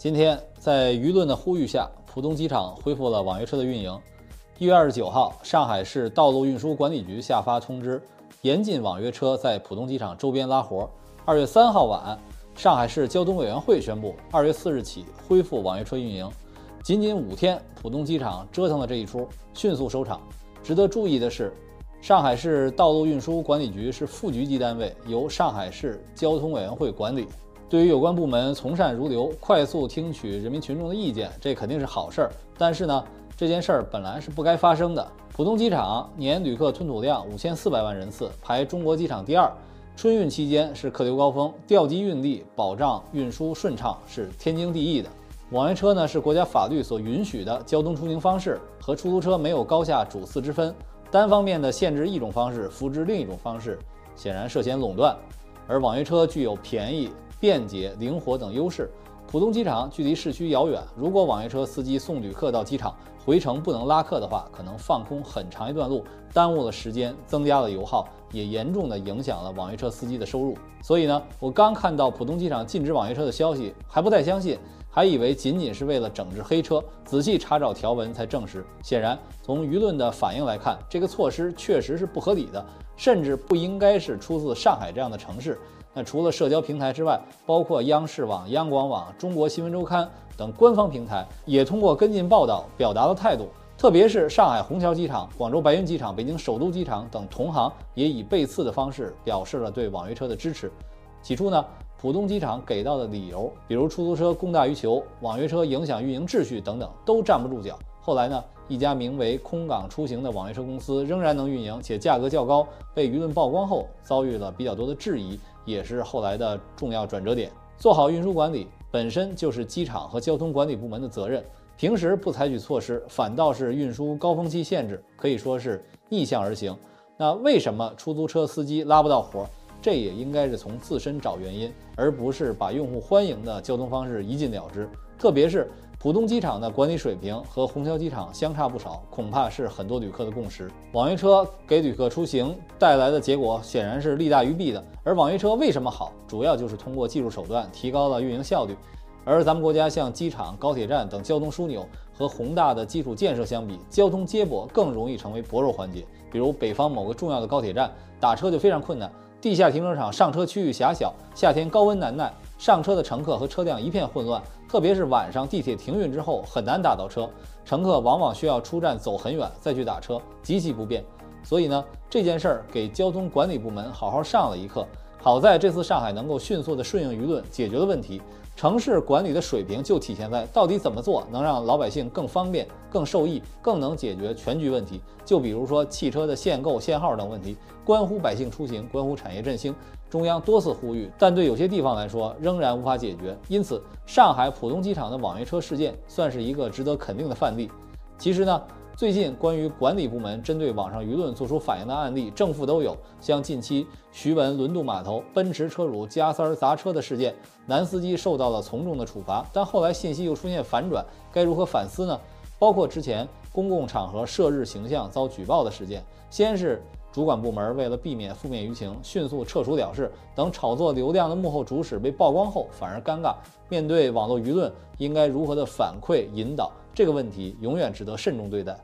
今天在舆论的呼吁下，浦东机场恢复了网约车的运营。一月二十九号，上海市道路运输管理局下发通知，严禁网约车在浦东机场周边拉活。二月三号晚，上海市交通委员会宣布，二月四日起恢复网约车运营。仅仅五天，浦东机场折腾了这一出，迅速收场。值得注意的是。上海市道路运输管理局是副局级单位，由上海市交通委员会管理。对于有关部门从善如流，快速听取人民群众的意见，这肯定是好事儿。但是呢，这件事儿本来是不该发生的。浦东机场年旅客吞吐量五千四百万人次，排中国机场第二。春运期间是客流高峰，调集运力，保障运输顺畅是天经地义的。网约车呢是国家法律所允许的交通出行方式，和出租车没有高下主次之分。单方面的限制一种方式，扶植另一种方式，显然涉嫌垄断。而网约车具有便宜、便捷、灵活等优势。浦东机场距离市区遥远，如果网约车司机送旅客到机场，回程不能拉客的话，可能放空很长一段路，耽误了时间，增加了油耗，也严重的影响了网约车司机的收入。所以呢，我刚看到浦东机场禁止网约车的消息，还不太相信。还以为仅仅是为了整治黑车，仔细查找条文才证实。显然，从舆论的反应来看，这个措施确实是不合理的，甚至不应该是出自上海这样的城市。那除了社交平台之外，包括央视网、央广网、中国新闻周刊等官方平台，也通过跟进报道表达了态度。特别是上海虹桥机场、广州白云机场、北京首都机场等同行，也以背刺的方式表示了对网约车的支持。起初呢？浦东机场给到的理由，比如出租车供大于求、网约车影响运营秩序等等，都站不住脚。后来呢，一家名为“空港出行”的网约车公司仍然能运营，且价格较高，被舆论曝光后，遭遇了比较多的质疑，也是后来的重要转折点。做好运输管理本身就是机场和交通管理部门的责任，平时不采取措施，反倒是运输高峰期限制，可以说是逆向而行。那为什么出租车司机拉不到活？这也应该是从自身找原因，而不是把用户欢迎的交通方式一禁了之。特别是浦东机场的管理水平和虹桥机场相差不少，恐怕是很多旅客的共识。网约车给旅客出行带来的结果显然是利大于弊的。而网约车为什么好？主要就是通过技术手段提高了运营效率。而咱们国家像机场、高铁站等交通枢纽和宏大的基础建设相比，交通接驳更容易成为薄弱环节。比如北方某个重要的高铁站，打车就非常困难。地下停车场上车区域狭小，夏天高温难耐，上车的乘客和车辆一片混乱。特别是晚上地铁停运之后，很难打到车，乘客往往需要出站走很远再去打车，极其不便。所以呢，这件事儿给交通管理部门好好上了一课。好在这次上海能够迅速的顺应舆论，解决了问题。城市管理的水平就体现在到底怎么做能让老百姓更方便、更受益、更能解决全局问题。就比如说汽车的限购、限号等问题，关乎百姓出行，关乎产业振兴。中央多次呼吁，但对有些地方来说仍然无法解决。因此，上海浦东机场的网约车事件算是一个值得肯定的范例。其实呢。最近关于管理部门针对网上舆论做出反应的案例，正负都有。像近期徐闻轮渡码头奔驰车主加塞砸车的事件，男司机受到了从重的处罚，但后来信息又出现反转，该如何反思呢？包括之前公共场合涉日形象遭举报的事件，先是主管部门为了避免负面舆情，迅速撤除了事，等炒作流量的幕后主使被曝光后，反而尴尬。面对网络舆论，应该如何的反馈引导？这个问题永远值得慎重对待。